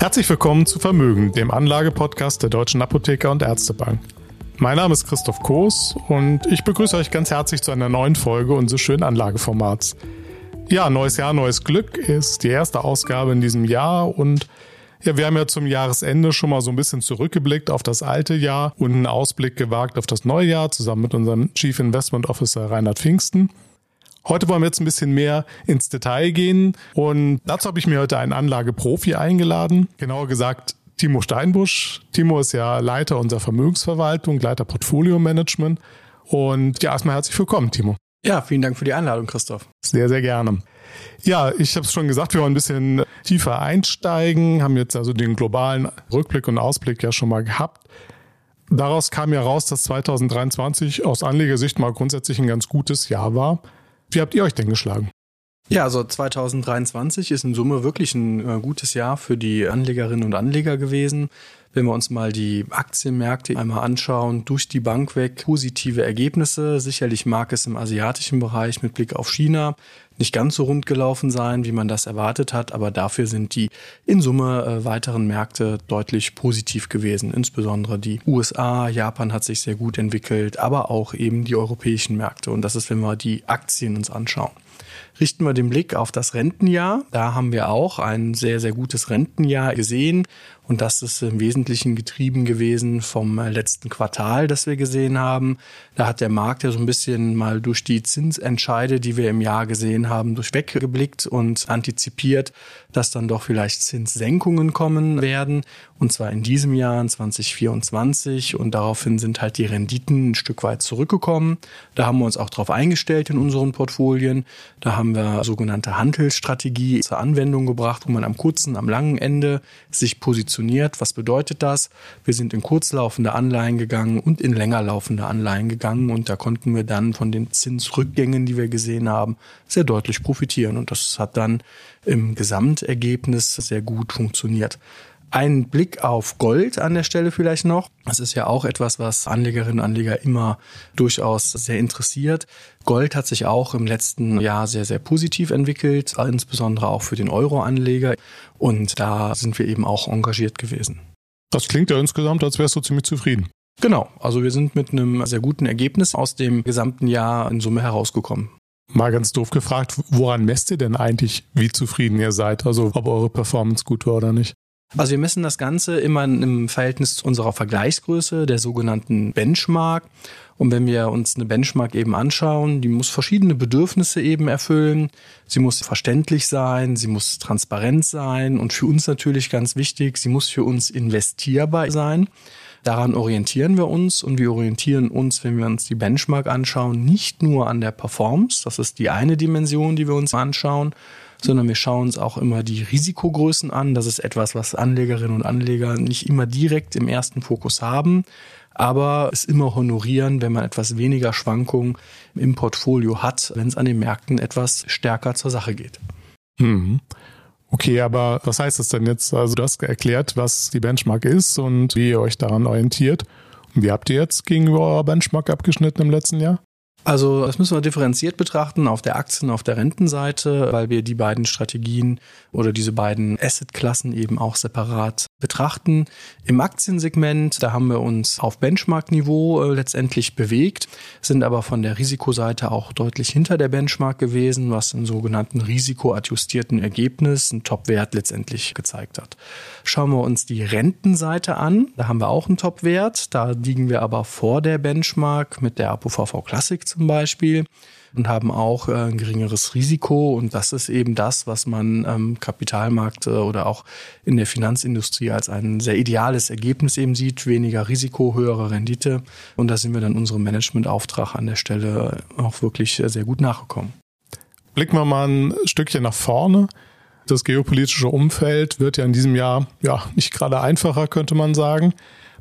Herzlich willkommen zu Vermögen, dem Anlagepodcast der Deutschen Apotheker und Ärztebank. Mein Name ist Christoph Koos und ich begrüße euch ganz herzlich zu einer neuen Folge unseres schönen Anlageformats. Ja, neues Jahr, neues Glück ist die erste Ausgabe in diesem Jahr und ja, wir haben ja zum Jahresende schon mal so ein bisschen zurückgeblickt auf das alte Jahr und einen Ausblick gewagt auf das neue Jahr zusammen mit unserem Chief Investment Officer Reinhard Pfingsten. Heute wollen wir jetzt ein bisschen mehr ins Detail gehen und dazu habe ich mir heute einen Anlageprofi eingeladen, genauer gesagt Timo Steinbusch. Timo ist ja Leiter unserer Vermögensverwaltung, Leiter Portfolio Management und ja, erstmal herzlich willkommen, Timo. Ja, vielen Dank für die Einladung, Christoph. Sehr, sehr gerne. Ja, ich habe es schon gesagt, wir wollen ein bisschen tiefer einsteigen, haben jetzt also den globalen Rückblick und Ausblick ja schon mal gehabt. Daraus kam ja raus, dass 2023 aus Anlegersicht mal grundsätzlich ein ganz gutes Jahr war. Wie habt ihr euch denn geschlagen? Ja, also 2023 ist in Summe wirklich ein äh, gutes Jahr für die Anlegerinnen und Anleger gewesen. Wenn wir uns mal die Aktienmärkte einmal anschauen, durch die Bank weg positive Ergebnisse. Sicherlich mag es im asiatischen Bereich mit Blick auf China nicht ganz so rund gelaufen sein, wie man das erwartet hat, aber dafür sind die in Summe äh, weiteren Märkte deutlich positiv gewesen. Insbesondere die USA, Japan hat sich sehr gut entwickelt, aber auch eben die europäischen Märkte. Und das ist, wenn wir die Aktien uns anschauen. Richten wir den Blick auf das Rentenjahr. Da haben wir auch ein sehr, sehr gutes Rentenjahr gesehen. Und das ist im Wesentlichen getrieben gewesen vom letzten Quartal, das wir gesehen haben. Da hat der Markt ja so ein bisschen mal durch die Zinsentscheide, die wir im Jahr gesehen haben, durchweggeblickt und antizipiert, dass dann doch vielleicht Zinssenkungen kommen werden. Und zwar in diesem Jahr, 2024. Und daraufhin sind halt die Renditen ein Stück weit zurückgekommen. Da haben wir uns auch darauf eingestellt in unseren Portfolien. Da haben wir sogenannte Handelsstrategie zur Anwendung gebracht, wo man am kurzen, am langen Ende sich positioniert. Was bedeutet das? Wir sind in kurzlaufende Anleihen gegangen und in länger laufende Anleihen gegangen. Und da konnten wir dann von den Zinsrückgängen, die wir gesehen haben, sehr deutlich profitieren. Und das hat dann im Gesamtergebnis sehr gut funktioniert. Ein Blick auf Gold an der Stelle vielleicht noch. Das ist ja auch etwas, was Anlegerinnen und Anleger immer durchaus sehr interessiert. Gold hat sich auch im letzten Jahr sehr, sehr positiv entwickelt, insbesondere auch für den Euro-Anleger. Und da sind wir eben auch engagiert gewesen. Das klingt ja insgesamt, als wärst du ziemlich zufrieden. Genau, also wir sind mit einem sehr guten Ergebnis aus dem gesamten Jahr in Summe herausgekommen. Mal ganz doof gefragt, woran messt ihr denn eigentlich, wie zufrieden ihr seid? Also ob eure Performance gut war oder nicht? Also wir messen das Ganze immer im Verhältnis zu unserer Vergleichsgröße, der sogenannten Benchmark. Und wenn wir uns eine Benchmark eben anschauen, die muss verschiedene Bedürfnisse eben erfüllen. Sie muss verständlich sein, sie muss transparent sein und für uns natürlich ganz wichtig, sie muss für uns investierbar sein. Daran orientieren wir uns und wir orientieren uns, wenn wir uns die Benchmark anschauen, nicht nur an der Performance, das ist die eine Dimension, die wir uns anschauen, sondern wir schauen uns auch immer die Risikogrößen an. Das ist etwas, was Anlegerinnen und Anleger nicht immer direkt im ersten Fokus haben, aber es immer honorieren, wenn man etwas weniger Schwankungen im Portfolio hat, wenn es an den Märkten etwas stärker zur Sache geht. Mhm. Okay, aber was heißt das denn jetzt? Also du hast erklärt, was die Benchmark ist und wie ihr euch daran orientiert. Und wie habt ihr jetzt gegenüber eurer Benchmark abgeschnitten im letzten Jahr? Also das müssen wir differenziert betrachten auf der Aktien- auf der Rentenseite, weil wir die beiden Strategien oder diese beiden Assetklassen eben auch separat betrachten. Im Aktiensegment, da haben wir uns auf Benchmark-Niveau äh, letztendlich bewegt, sind aber von der Risikoseite auch deutlich hinter der Benchmark gewesen, was im sogenannten risikoadjustierten Ergebnis einen Topwert letztendlich gezeigt hat. Schauen wir uns die Rentenseite an, da haben wir auch einen Topwert, da liegen wir aber vor der Benchmark mit der APOVV Classic zum Beispiel und haben auch äh, ein geringeres Risiko. Und das ist eben das, was man am Kapitalmarkt äh, oder auch in der Finanzindustrie als ein sehr ideales Ergebnis eben sieht. Weniger Risiko, höhere Rendite. Und da sind wir dann unserem Managementauftrag an der Stelle auch wirklich sehr gut nachgekommen. Blicken wir mal ein Stückchen nach vorne. Das geopolitische Umfeld wird ja in diesem Jahr ja nicht gerade einfacher, könnte man sagen.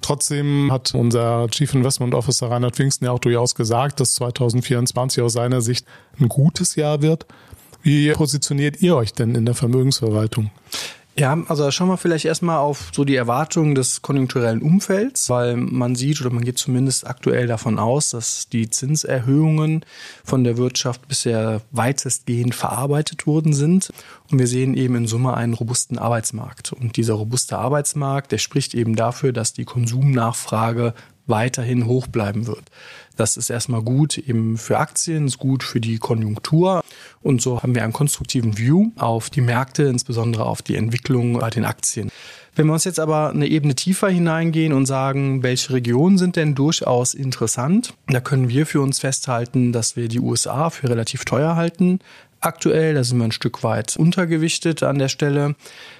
Trotzdem hat unser Chief Investment Officer Reinhard Pfingsten ja auch durchaus gesagt, dass 2024 aus seiner Sicht ein gutes Jahr wird. Wie positioniert ihr euch denn in der Vermögensverwaltung? Ja, also schauen wir vielleicht erstmal auf so die Erwartungen des konjunkturellen Umfelds, weil man sieht oder man geht zumindest aktuell davon aus, dass die Zinserhöhungen von der Wirtschaft bisher weitestgehend verarbeitet worden sind. Und wir sehen eben in Summe einen robusten Arbeitsmarkt. Und dieser robuste Arbeitsmarkt, der spricht eben dafür, dass die Konsumnachfrage weiterhin hoch bleiben wird. Das ist erstmal gut eben für Aktien, ist gut für die Konjunktur. Und so haben wir einen konstruktiven View auf die Märkte, insbesondere auf die Entwicklung bei den Aktien. Wenn wir uns jetzt aber eine Ebene tiefer hineingehen und sagen, welche Regionen sind denn durchaus interessant, da können wir für uns festhalten, dass wir die USA für relativ teuer halten, aktuell. Da sind wir ein Stück weit untergewichtet an der Stelle,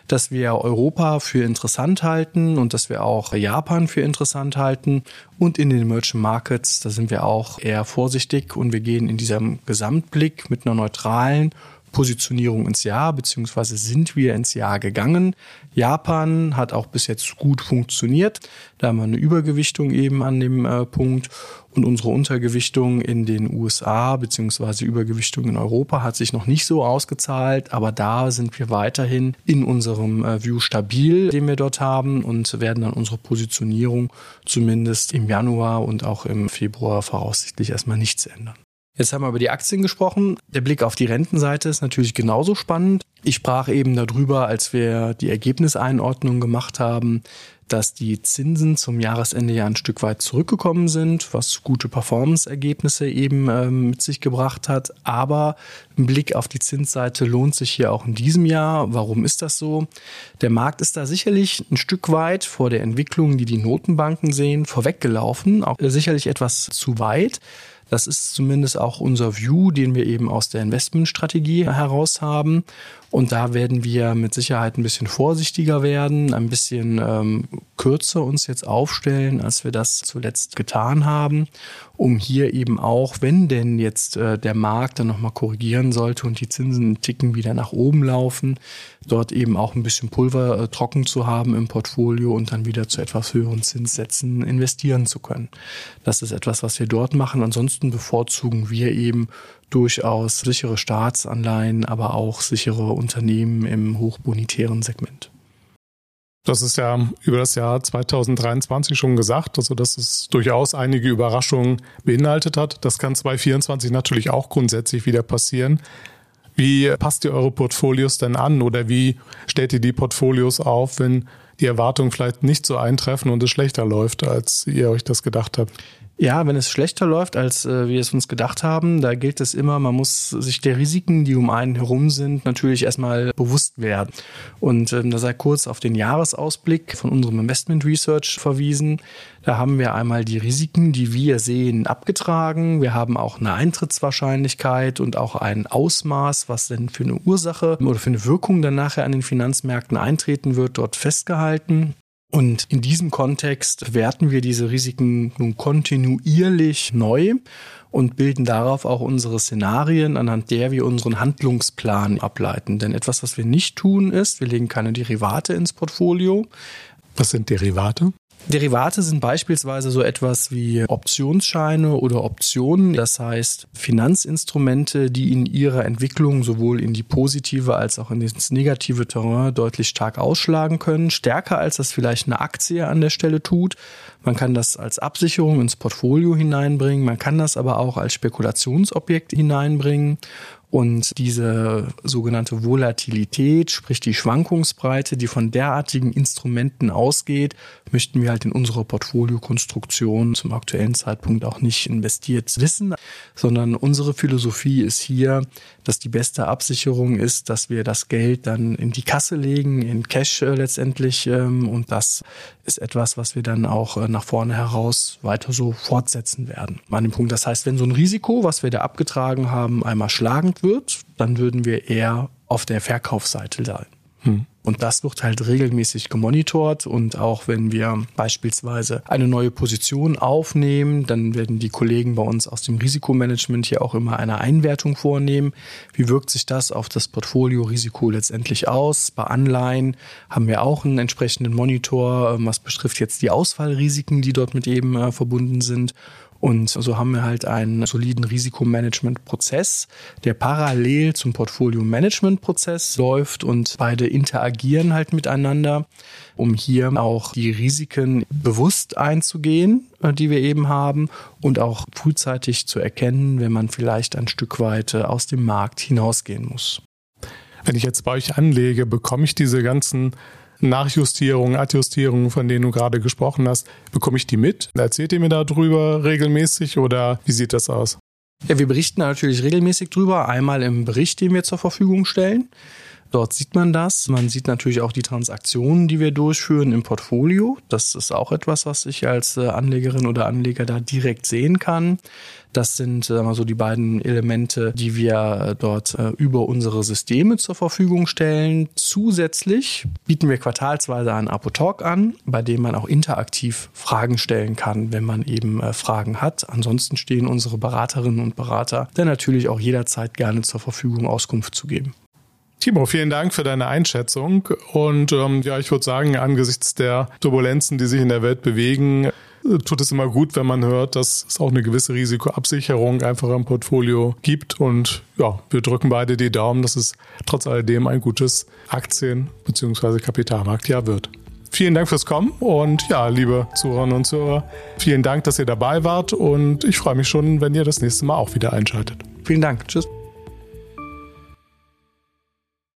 dass wir Europa für interessant halten und dass wir auch Japan für interessant halten. Und in den Emerging Markets, da sind wir auch eher vorsichtig und wir gehen in diesem Gesamtblick mit einer neutralen Positionierung ins Jahr, beziehungsweise sind wir ins Jahr gegangen. Japan hat auch bis jetzt gut funktioniert. Da haben wir eine Übergewichtung eben an dem äh, Punkt. Und unsere Untergewichtung in den USA beziehungsweise Übergewichtung in Europa hat sich noch nicht so ausgezahlt, aber da sind wir weiterhin in unserem äh, View stabil, den wir dort haben und werden dann unsere Positionierung zumindest im Januar und auch im Februar voraussichtlich erstmal nichts ändern. Jetzt haben wir über die Aktien gesprochen. Der Blick auf die Rentenseite ist natürlich genauso spannend. Ich sprach eben darüber, als wir die Ergebniseinordnung gemacht haben, dass die Zinsen zum Jahresende ja ein Stück weit zurückgekommen sind, was gute Performance-Ergebnisse eben ähm, mit sich gebracht hat. Aber ein Blick auf die Zinsseite lohnt sich hier auch in diesem Jahr. Warum ist das so? Der Markt ist da sicherlich ein Stück weit vor der Entwicklung, die die Notenbanken sehen, vorweggelaufen. Auch sicherlich etwas zu weit. Das ist zumindest auch unser View, den wir eben aus der Investmentstrategie heraus haben. Und da werden wir mit Sicherheit ein bisschen vorsichtiger werden, ein bisschen ähm, kürzer uns jetzt aufstellen, als wir das zuletzt getan haben, um hier eben auch, wenn denn jetzt äh, der Markt dann nochmal korrigieren sollte und die Zinsen Ticken wieder nach oben laufen, dort eben auch ein bisschen Pulver äh, trocken zu haben im Portfolio und dann wieder zu etwas höheren Zinssätzen investieren zu können. Das ist etwas, was wir dort machen. Ansonsten bevorzugen wir eben durchaus sichere Staatsanleihen, aber auch sichere Unternehmen im hochbonitären Segment. Das ist ja über das Jahr 2023 schon gesagt, also dass es durchaus einige Überraschungen beinhaltet hat. Das kann 2024 natürlich auch grundsätzlich wieder passieren. Wie passt ihr eure Portfolios denn an oder wie stellt ihr die Portfolios auf, wenn die Erwartungen vielleicht nicht so eintreffen und es schlechter läuft, als ihr euch das gedacht habt? Ja, wenn es schlechter läuft, als äh, wir es uns gedacht haben, da gilt es immer, man muss sich der Risiken, die um einen herum sind, natürlich erstmal bewusst werden. Und ähm, da sei kurz auf den Jahresausblick von unserem Investment Research verwiesen. Da haben wir einmal die Risiken, die wir sehen, abgetragen. Wir haben auch eine Eintrittswahrscheinlichkeit und auch ein Ausmaß, was denn für eine Ursache oder für eine Wirkung dann nachher an den Finanzmärkten eintreten wird, dort festgehalten. Und in diesem Kontext werten wir diese Risiken nun kontinuierlich neu und bilden darauf auch unsere Szenarien, anhand der wir unseren Handlungsplan ableiten. Denn etwas, was wir nicht tun, ist, wir legen keine Derivate ins Portfolio. Was sind Derivate? Derivate sind beispielsweise so etwas wie Optionsscheine oder Optionen, das heißt Finanzinstrumente, die in ihrer Entwicklung sowohl in die positive als auch in das negative Terrain deutlich stark ausschlagen können, stärker als das vielleicht eine Aktie an der Stelle tut. Man kann das als Absicherung ins Portfolio hineinbringen, man kann das aber auch als Spekulationsobjekt hineinbringen und diese sogenannte Volatilität, sprich die Schwankungsbreite, die von derartigen Instrumenten ausgeht, möchten wir halt in unserer Portfoliokonstruktion zum aktuellen Zeitpunkt auch nicht investiert wissen, sondern unsere Philosophie ist hier, dass die beste Absicherung ist, dass wir das Geld dann in die Kasse legen, in Cash äh, letztendlich. Ähm, und das ist etwas, was wir dann auch äh, nach vorne heraus weiter so fortsetzen werden. An dem Punkt, das heißt, wenn so ein Risiko, was wir da abgetragen haben, einmal wird, dann würden wir eher auf der Verkaufsseite sein. Hm. Und das wird halt regelmäßig gemonitort. Und auch wenn wir beispielsweise eine neue Position aufnehmen, dann werden die Kollegen bei uns aus dem Risikomanagement hier auch immer eine Einwertung vornehmen. Wie wirkt sich das auf das Portfolio-Risiko letztendlich aus? Bei Anleihen haben wir auch einen entsprechenden Monitor, ähm, was betrifft jetzt die Ausfallrisiken, die dort mit eben äh, verbunden sind. Und so haben wir halt einen soliden Risikomanagement-Prozess, der parallel zum Portfolio-Management-Prozess läuft und beide interagieren halt miteinander, um hier auch die Risiken bewusst einzugehen, äh, die wir eben haben und auch frühzeitig zu erkennen, wenn man vielleicht ein Stück weit äh, aus dem Markt hinausgehen muss. Wenn ich jetzt bei euch anlege, bekomme ich diese ganzen Nachjustierungen, Adjustierungen, von denen du gerade gesprochen hast, bekomme ich die mit? Erzählt ihr mir darüber regelmäßig oder wie sieht das aus? Ja, wir berichten natürlich regelmäßig drüber. Einmal im Bericht, den wir zur Verfügung stellen. Dort sieht man das. Man sieht natürlich auch die Transaktionen, die wir durchführen im Portfolio. Das ist auch etwas, was ich als äh, Anlegerin oder Anleger da direkt sehen kann. Das sind sagen wir so die beiden Elemente, die wir dort äh, über unsere Systeme zur Verfügung stellen. Zusätzlich bieten wir quartalsweise einen Apotalk an, bei dem man auch interaktiv Fragen stellen kann, wenn man eben äh, Fragen hat. Ansonsten stehen unsere Beraterinnen und Berater dann natürlich auch jederzeit gerne zur Verfügung, Auskunft zu geben. Timo, vielen Dank für deine Einschätzung. Und ähm, ja, ich würde sagen, angesichts der Turbulenzen, die sich in der Welt bewegen, tut es immer gut, wenn man hört, dass es auch eine gewisse Risikoabsicherung einfach im Portfolio gibt. Und ja, wir drücken beide die Daumen, dass es trotz alledem ein gutes Aktien- bzw. Kapitalmarktjahr wird. Vielen Dank fürs Kommen und ja, liebe Zuhörerinnen und Zuhörer, vielen Dank, dass ihr dabei wart und ich freue mich schon, wenn ihr das nächste Mal auch wieder einschaltet. Vielen Dank. Tschüss.